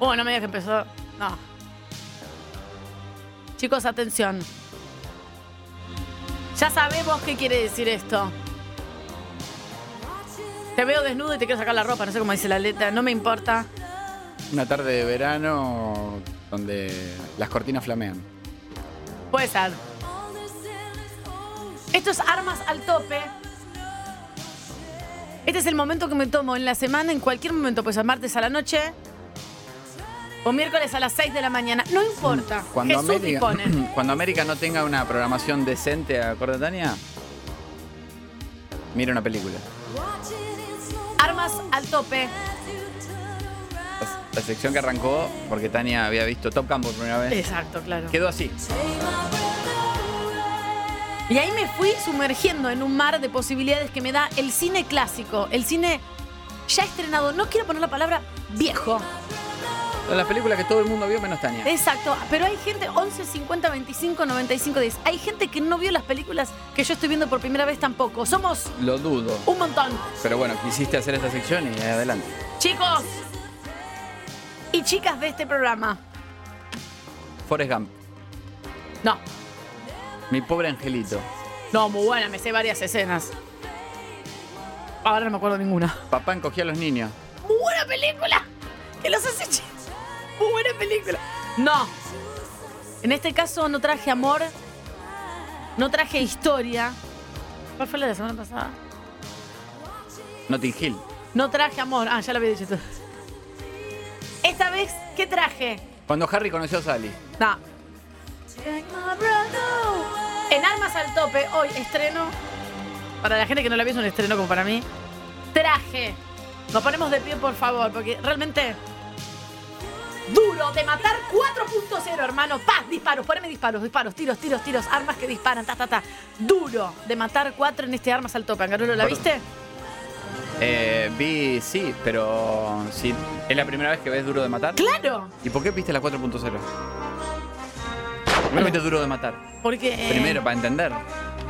Oh, no me digas que empezó. No. Chicos, atención. Ya sabemos qué quiere decir esto. Te veo desnudo y te quiero sacar la ropa, no sé cómo dice la letra, no me importa. Una tarde de verano donde las cortinas flamean. Puede ser. Esto es armas al tope. Este es el momento que me tomo en la semana, en cualquier momento, pues a martes a la noche o miércoles a las 6 de la mañana. No importa. Cuando Jesús América, dispone. cuando América no tenga una programación decente, ¿acuerdas, Tania? Mira una película. Armas al tope. La, la sección que arrancó porque Tania había visto Top Gun por primera vez. Exacto, claro. Quedó así. Y ahí me fui sumergiendo en un mar de posibilidades que me da el cine clásico, el cine ya estrenado. No quiero poner la palabra viejo. La película que todo el mundo vio menos Tania. Exacto, pero hay gente 11, 50, 25, 95, 10. Hay gente que no vio las películas que yo estoy viendo por primera vez tampoco. Somos Lo dudo. un montón. Pero bueno, quisiste hacer esta sección y adelante. Chicos y chicas de este programa. Forrest Gump. No, Mi pobre angelito. no, muy buena, me sé varias escenas. Ahora no me acuerdo ninguna. Papá encogía a los niños. Muy buena película. Que los hace chicos. Muy buena película. No. En este caso no traje amor. No traje historia. ¿Cuál fue la de la semana pasada? Notting Hill. No traje amor. Ah, ya lo había dicho tú. Esta vez, ¿qué traje? Cuando Harry conoció a Sally. No. En Armas al Tope, hoy estreno. Para la gente que no la vio, es un estreno como para mí. Traje. Nos ponemos de pie, por favor, porque realmente. Duro de matar 4.0, hermano. Paz, disparos, poneme disparos, disparos, tiros, tiros, tiros, armas que disparan, ta, ta, ta. Duro de matar 4 en este Armas al Tope. Angarulo, ¿la Por- viste? Eh, vi, sí, pero sí, ¿es la primera vez que ves Duro de Matar? ¡Claro! ¿Y por qué viste la 4.0? Primero viste Duro de Matar. Porque. eh, Primero, para entender.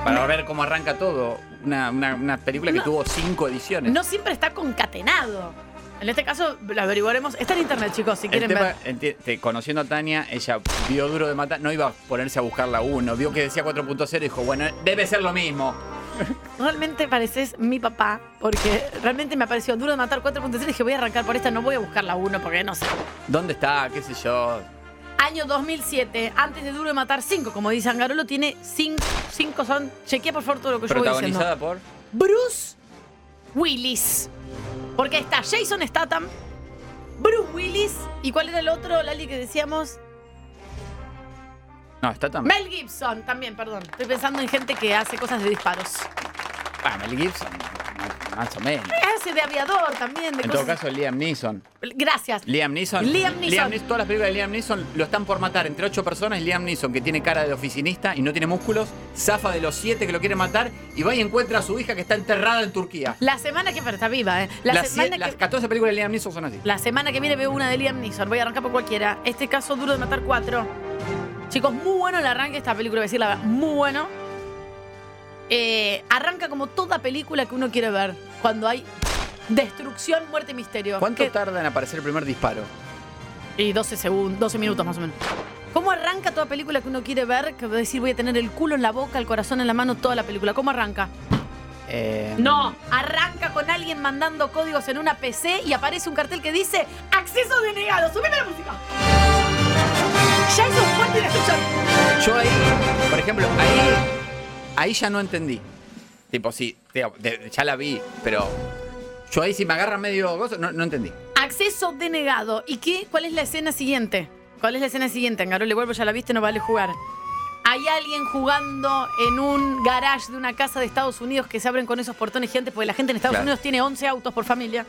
Para ver cómo arranca todo. Una, una- una película que No. tuvo cinco ediciones. No siempre está concatenado. En este caso, lo averiguaremos. Está en internet, chicos, si quieren tema, ver. te- conociendo a Tania, ella vio Duro de Matar, no iba a ponerse a buscar la 1, vio que decía 4.0 y dijo, bueno, debe ser lo mismo. Realmente pareces mi papá, porque realmente me apareció duro de matar 4.3 y dije, voy a arrancar por esta, no voy a buscar la 1 porque no sé. ¿Dónde está? ¿Qué sé yo? Año 2007, antes de Duro de Matar 5, como dice Angarolo, tiene 5, 5 son... Chequea por favor todo lo que yo voy diciendo. Protagonizada por... Bruce Willis. Porque está Jason Statham, Bruce Willis, ¿y cuál era el otro, Lali, que decíamos? No, está también. Mel Gibson, también, perdón. Estoy pensando en gente que hace cosas de disparos. Ah, Mel Gibson, más o menos. Hace de aviador también, de En todo cosas... caso, Liam Neeson. Gracias. Liam Neeson. Liam Neeson. Todas las películas de Liam Neeson lo están por matar entre ocho personas. Liam Neeson, que tiene cara de oficinista y no tiene músculos, zafa de los siete que lo quieren matar y va y encuentra a su hija que está enterrada en Turquía. La semana que... Pero está viva, ¿eh? La, las, semana sie- las que... 14 películas de Liam Neeson son así. La semana que viene veo una de Liam Neeson. Voy a arrancar por cualquiera. Este caso duro de matar cuatro. Chicos, muy bueno el arranque de esta película, voy a decir la verdad. Muy bueno. Eh, arranca como toda película que uno quiere ver. Cuando hay destrucción, muerte y misterio. ¿Cuánto tarda en aparecer el primer disparo? Y 12 segundos, 12 minutos más o menos. ¿Cómo arranca toda película que uno quiere ver? Que va a decir, voy a tener el culo en la boca, el corazón en la mano, toda la película. ¿Cómo arranca? Eh, No, arranca con alguien mandando códigos en una PC y aparece un cartel que dice acceso denegado. Subime la música. Ya eso es fuerte de destrucción. Yo ahí, por ejemplo, ahí, ahí ya no entendí. Tipo, sí, tío, de- ya la vi, pero yo ahí si me agarra medio gozo, no, no entendí. Acceso denegado. ¿Y qué? ¿Cuál es la escena siguiente? ¿Cuál es la escena siguiente? Angaro, le vuelvo, ya la viste, no vale jugar. Hay alguien jugando en un garage de una casa de Estados Unidos que se abren con esos portones gigantes porque la gente en Estados Claro. Unidos tiene 11 autos por familia.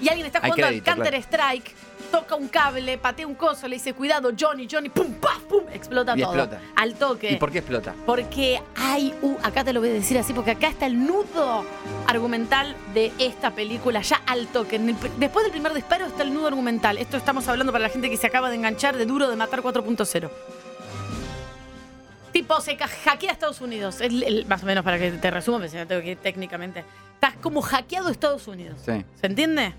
Y alguien está Hay jugando crédito, al Counter Strike, toca un cable, patea un coso, le dice cuidado, Johnny, Johnny, pum, paf, pum, explota Y todo. explota. Al toque. ¿Y por qué explota? Porque hay, uh, acá te lo voy a decir así, porque acá está el nudo argumental de esta película, ya al toque. Después del primer disparo está el nudo argumental. Esto estamos hablando para la gente que se acaba de enganchar de Duro de Matar 4.0. Tipo, se hackea a Estados Unidos. El- el- más o menos para que te resuma, pero si no tengo que ir técnicamente. Estás como hackeado a Estados Unidos. Sí. ¿Se entiende?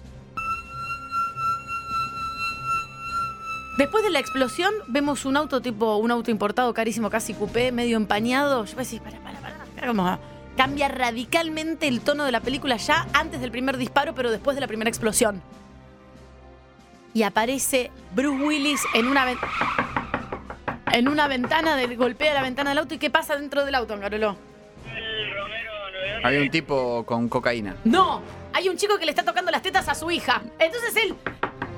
Después de la explosión, vemos un auto tipo, un auto importado carísimo, casi coupé, medio empañado. Yo decís, para, para, para, para, cambia radicalmente el tono de la película ya antes del primer disparo, pero después de la primera explosión. Y aparece Bruce Willis en una en una ventana, del, golpea la ventana del auto. ¿Y qué pasa dentro del auto, Angarolo? Había un tipo con cocaína. No, hay un chico que le está tocando las tetas a su hija. Entonces él,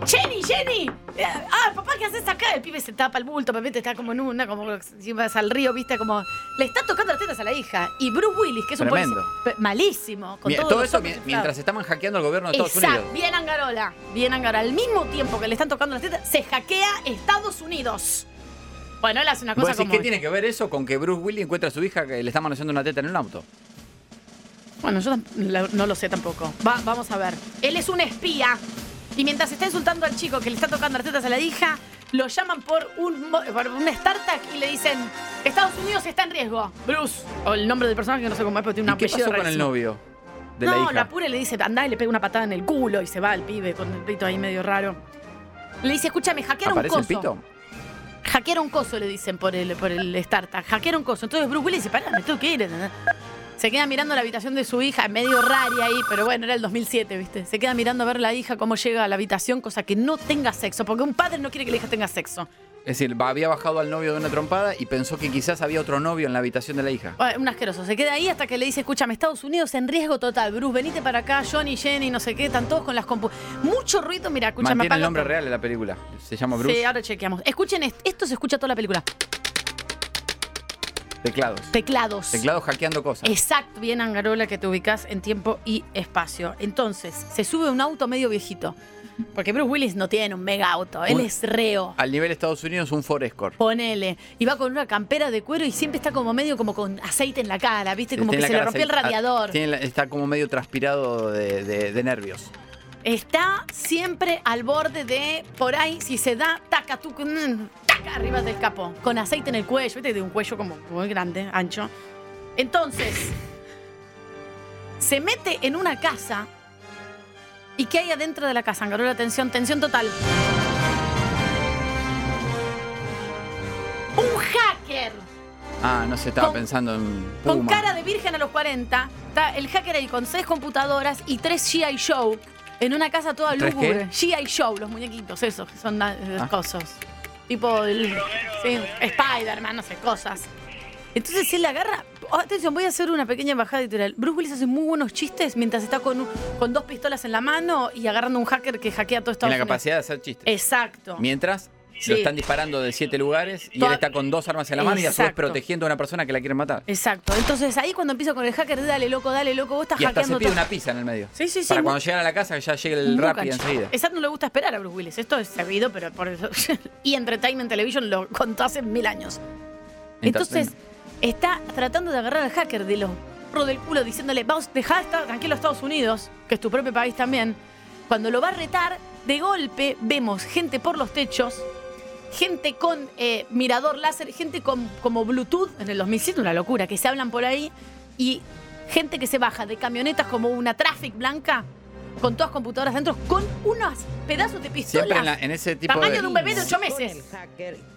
Jenny, Jenny. Eh, Ah, papá, ¿qué haces acá? El pibe se tapa el bulto, Pepete está como en una, como si vas al río, viste, como le está tocando las tetas a la hija. Y Bruce Willis, que es un Tremendo. policía pe- malísimo, con todo eso mi- mientras estaban hackeando el gobierno de Estados Exacto, Unidos. bien Angarola, bien Angarola. Al mismo tiempo que le están tocando las tetas, se hackea Estados Unidos. Bueno, él hace una ¿Vos cosa decís como... qué tiene que ver eso con que Bruce Willis encuentra a su hija que le está manoseando una teta en un auto? Bueno, yo no lo sé tampoco. Va- vamos a ver. Él es un espía. Y mientras está insultando al chico que le está tocando las tetas a la hija, lo llaman por un, por un startup y le dicen: Estados Unidos está en riesgo. Bruce. O el nombre del personaje que no sé cómo es, pero tiene un ¿Y qué pasó con el novio de no, la hija? la pura le dice: Andá y le pega una patada en el culo y se va el pibe con el pito ahí medio raro. Le dice: Escúchame, hackearon un ¿Aparece coso. el pito? Hackearon coso, le dicen por el, por el startup. Hackearon coso. Entonces Bruce Willis dice, pará, me tengo que ir. Se queda mirando la habitación de su hija, medio rari ahí, pero bueno, era el 2007, ¿viste? Se queda mirando a ver la hija cómo llega a la habitación, cosa que no tenga sexo, porque un padre no quiere que la hija tenga sexo. Es decir, había bajado al novio de una trompada y pensó que quizás había otro novio en la habitación de la hija. Bueno, Un asqueroso. Se queda ahí hasta que le dice, escúchame, Estados Unidos en riesgo total. Bruce, venite para acá, Johnny, Jenny, no sé qué, están todos con las compu... Mucho ruido, mira, escúchame. Mantiene el nombre real de la película. Se llama Bruce. Sí, ahora chequeamos. Escuchen esto, esto se escucha toda la película. Teclados. Teclados. Teclados hackeando cosas. Exacto, bien Angarola que te ubicas en tiempo y espacio. Entonces, se sube un auto medio viejito. Porque Bruce Willis no tiene un mega auto, él Un- es reo. Al nivel Estados Unidos, un Ford Escort. Ponele. Y va con una campera de cuero y siempre está como medio como con aceite en la cara, ¿viste? Como Tiene que se le rompió el radiador. ah, tiene la- está como medio transpirado de, de- de nervios. Está siempre al borde de, por ahí, si se da, taca, tú, mm, taca, arriba del capó. Con aceite en el cuello, ¿viste? De un cuello como muy grande, ancho. Entonces, se mete en una casa. ¿Y qué hay adentro de la casa? Angarola, tensión, tensión total. Un hacker Ah, no sé, estaba Con- pensando en con cara de virgen a los 40. Está el hacker ahí con seis computadoras y tres GI Show en una casa toda ¿Tres lúgubre. GI Show, los muñequitos, esos que son Ah. cosas. Tipo el, sí, Spider-Man, no sé, cosas. Entonces él agarra. oh, atención, voy a hacer una pequeña bajada editorial. Bruce Willis hace muy buenos chistes mientras está con, un- con dos pistolas en la mano y agarrando un hacker que hackea todo Estados Tiene la Unidos. capacidad de hacer chistes. Exacto. Mientras Sí. lo están disparando de siete lugares y Toda- él está con dos armas en la mano y a su vez protegiendo a una persona que la quiere matar. Exacto. Entonces ahí cuando empieza con el hacker, dale loco, dale loco, vos estás Y hasta se pide todo. una pizza en el medio. Sí, sí, sí, Para cuando llegan a la casa que ya llegue el rap y enseguida. Exacto, no le gusta esperar a Bruce Willis. Esto es sabido, pero por eso. y Entertainment Television lo contó hace mil años. Entonces, está tratando de agarrar al hacker de los pro del culo, diciéndole, vamos, dejá de estar tranquilo a Estados Unidos, que es tu propio país también. Cuando lo va a retar, de golpe vemos gente por los techos, gente con eh, mirador láser, gente con como Bluetooth en el 2007, una locura, que se hablan por ahí, y gente que se baja de camionetas como una Traffic blanca, con todas computadoras dentro, con unos pedazos de pistolas. Siempre en, la- en ese tipo Tamaño de. de un bebé de ocho meses.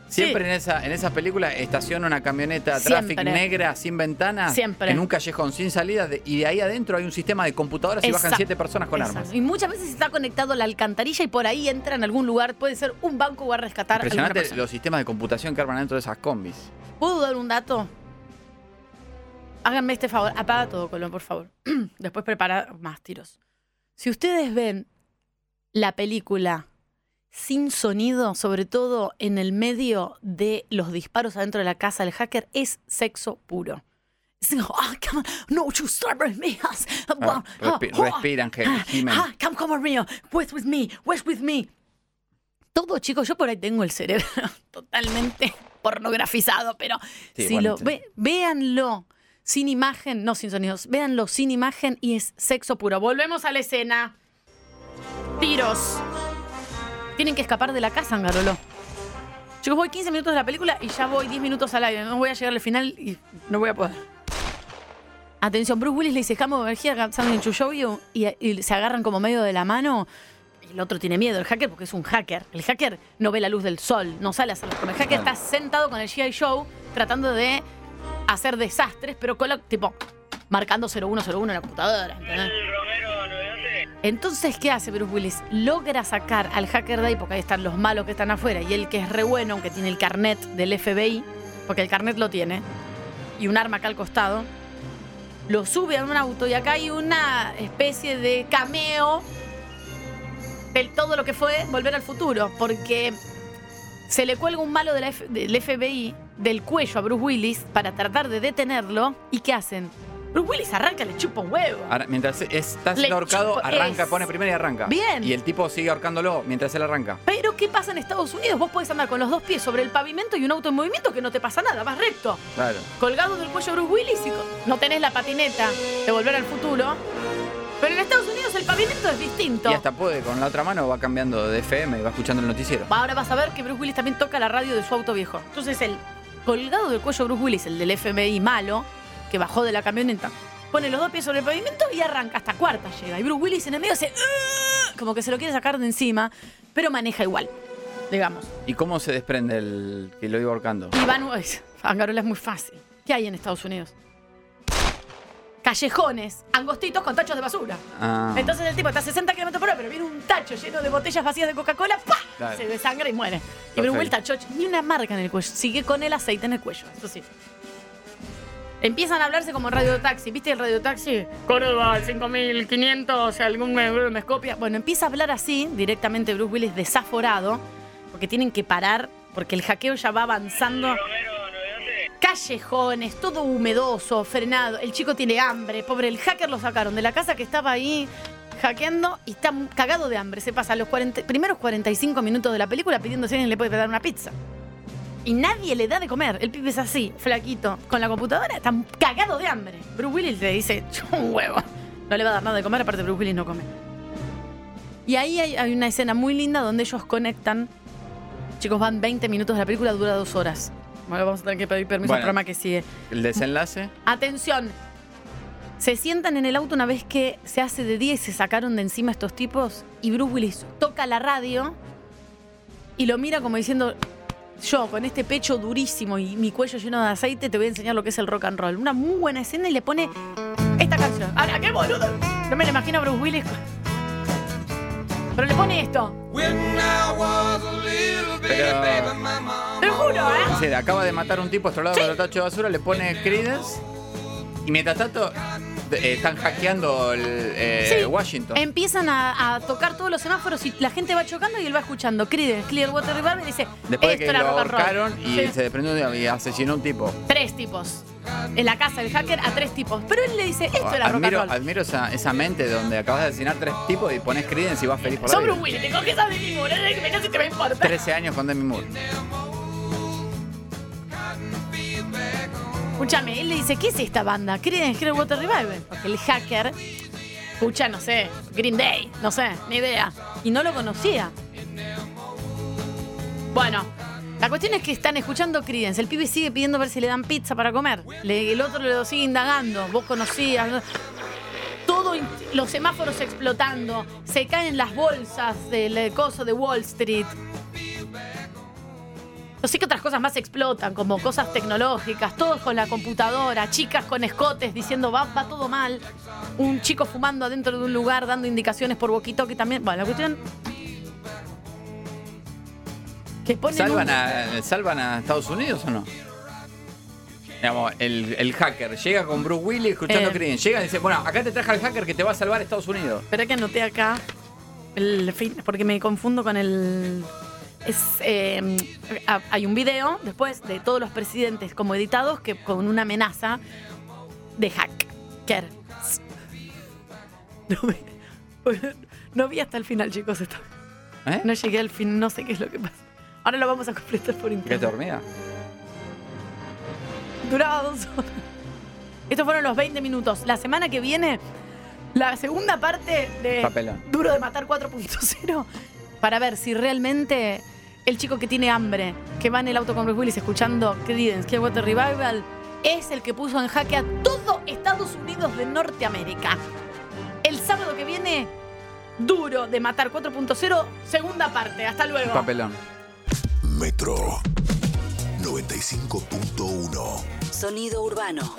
Siempre Sí. en esa en esas películas estaciona una camioneta Siempre. traffic negra sin ventanas Siempre. en un callejón sin salida de- y de ahí adentro hay un sistema de computadoras y bajan siete personas con Exacto. armas. Y muchas veces está conectado a la alcantarilla y por ahí entra en algún lugar, puede ser un banco o a rescatar Impresionante los sistemas de computación que arman dentro de esas combis. ¿Puedo dar un dato? Háganme este favor, apaga todo, Colón, por favor. Después prepara más tiros. Si ustedes ven la película sin sonido, sobre todo en el medio de los disparos adentro de la casa del hacker, es sexo puro. Es "Ah, come on, no, you me. Ah, respi- respiran, Gem- Ah, gimen. ah, come, come with me. West with me. West with me. Todo, chicos, yo por ahí tengo el cerebro totalmente pornografizado, pero Sí, si bueno, lo ve, véanlo sin imagen, no sin sonidos, véanlo sin imagen y es sexo puro. Volvemos a la escena. Tiros. Tienen que escapar de la casa, Angarolo. Chicos, voy 15 minutos de la película y ya voy 10 minutos al aire. No voy a llegar al final y no voy a poder. Atención, Bruce Willis le dice, Jamo, energía, show you", y, y se agarran como medio de la mano. El otro tiene miedo, el hacker, porque es un hacker. El hacker no ve la luz del sol, no sale a hacer El hacker está sentado con el GI Show tratando de hacer desastres, pero con la, tipo, marcando 0101 en la computadora. ¿entendés? Entonces, ¿qué hace Bruce Willis? Logra sacar al hacker de ahí, porque ahí están los malos que están afuera, y él que es re bueno, aunque tiene el carnet del FBI, porque el carnet lo tiene, y un arma acá al costado, lo sube a un auto y acá hay una especie de cameo del todo lo que fue Volver al Futuro, porque se le cuelga un malo de del FBI del cuello a Bruce Willis para tratar de detenerlo, ¿y qué hacen? Bruce Willis arranca, le chupa un huevo. Ahora, mientras está siendo ahorcado, arranca, es- pone primero y arranca. Bien. Y el tipo sigue ahorcándolo mientras él arranca. Pero, ¿qué pasa en Estados Unidos? Vos podés andar con los dos pies sobre el pavimento y un auto en movimiento que no te pasa nada, vas recto. Claro. Colgado del cuello Bruce Willis y no tenés la patineta de volver al futuro. Pero en Estados Unidos el pavimento es distinto. Y hasta puede, con la otra mano va cambiando de FM y va escuchando el noticiero. Ahora vas a ver que Bruce Willis también toca la radio de su auto viejo. Entonces el colgado del cuello Bruce Willis, el del FBI malo, que bajó de la camioneta, pone los dos pies sobre el pavimento y arranca hasta cuarta llega. Y Bruce Willis en el medio "Ugh", como que se lo quiere sacar de encima, pero maneja igual, digamos. ¿Y cómo se desprende el que lo iba ahorcando? Uy, Angarola es muy fácil. ¿Qué hay en Estados Unidos? Callejones, angostitos con tachos de basura. Ah. Entonces el tipo está a 60 kilómetros por hora, pero viene un tacho lleno de botellas vacías de Coca-Cola, ¡pa! Claro. Se desangra y muere. Y. Bruce Willis tacho, ni una marca en el cuello. Sigue con el aceite en el cuello, eso sí. Empiezan a hablarse como radio taxi. ¿Viste el radio taxi? Córdoba, 5500, algún me, me copia. Bueno, empieza a hablar así, directamente Bruce Willis desaforado, porque tienen que parar, porque el hackeo ya va avanzando. Callejones, todo humedoso, frenado. El chico tiene hambre. Pobre, el hacker lo sacaron de la casa que estaba ahí hackeando y está cagado de hambre. Se pasa los 40 primeros 45 minutos de la película pidiendo si alguien le puede dar una pizza. Y nadie le da de comer. El pibe es así, flaquito, con la computadora, está cagado de hambre. Bruce Willis le dice, "Chu, un huevo. No le va a dar nada de comer, aparte Bruce Willis no come. Y ahí hay, hay una escena muy linda donde ellos conectan. Chicos, van 20 minutos de la película, dura dos horas. Bueno, vamos a tener que pedir permiso al Bueno. programa que sigue. El desenlace. Atención. Se sientan en el auto una vez que se hace de día y se sacaron de encima estos tipos y Bruce Willis toca la radio y lo mira como diciendo, yo con este pecho durísimo y mi cuello lleno de aceite te voy a enseñar lo que es el rock and roll. Una muy buena escena y le pone esta canción. Ahora, qué boludo. No me lo imagino a Bruce Willis. Pero le pone esto. Pero. Te lo juro, ¿eh? Dice, acaba de matar a un tipo estrolado con el tacho de basura, le pone Creedence. Y mientras tanto, eh, están hackeando el, eh, Sí. Washington. Empiezan a, a tocar todos los semáforos y la gente va chocando y él va escuchando Creedence, Clearwater Revival y dice, Después de esto que era lo rock and roll". ahorcaron y Sí. se desprendió y asesinó un tipo. Tres tipos. En la casa del hacker a tres tipos. Pero él le dice, esto era rock admiro and roll. admiro esa, esa mente donde acabas de asesinar tres tipos y pones Creedence y vas feliz por la Sobre un Willy, te coges a Demi Moore, que me casi te va a importar. 13 años con Demi Moore. Escúchame, él le dice, ¿qué es esta banda? Creedence Clearwater Revival. Porque el hacker escucha, no sé, Green Day, no sé, ni idea. Y no lo conocía. Bueno, la cuestión es que están escuchando Creedence. El pibe sigue pidiendo ver si le dan pizza para comer. El otro lo sigue indagando. Vos conocías. ¿no? Todo, los semáforos explotando. Se caen las bolsas del eh, coso de Wall Street. No sé qué otras cosas más explotan, como cosas tecnológicas, todos con la computadora, chicas con escotes diciendo va, va todo mal, un chico fumando adentro de un lugar dando indicaciones por boquito que también. Bueno, la cuestión. Que ponen ¿Salvan un- a, ¿Salvan a Estados Unidos o no? Digamos, el, el hacker llega con Bruce Willis escuchando Eh. Creedence. Llega y dice, bueno, acá te traje al hacker que te va a salvar Estados Unidos. Espera que anoté acá el fin, porque me confundo con el. Es, eh, ha- hay un video después de todos los presidentes como editados que con una amenaza de hacker. No, me- no vi hasta el final, chicos. Esto. ¿Eh? No llegué al fin, no sé qué es lo que pasa. Ahora lo vamos a completar por ¿Qué te internet. dormida? Duraba dos horas. Estos fueron los 20 minutos. La semana que viene, la segunda parte de Papelón. Duro de Matar 4.0 para ver si realmente el chico que tiene hambre, que va en el auto con Bruce Willis escuchando Creedence Clearwater Revival, es el que puso en jaque a todo Estados Unidos de Norteamérica. El sábado que viene Duro de Matar 4.0, segunda parte. Hasta luego. Papelón. Metro 95.1. Sonido urbano.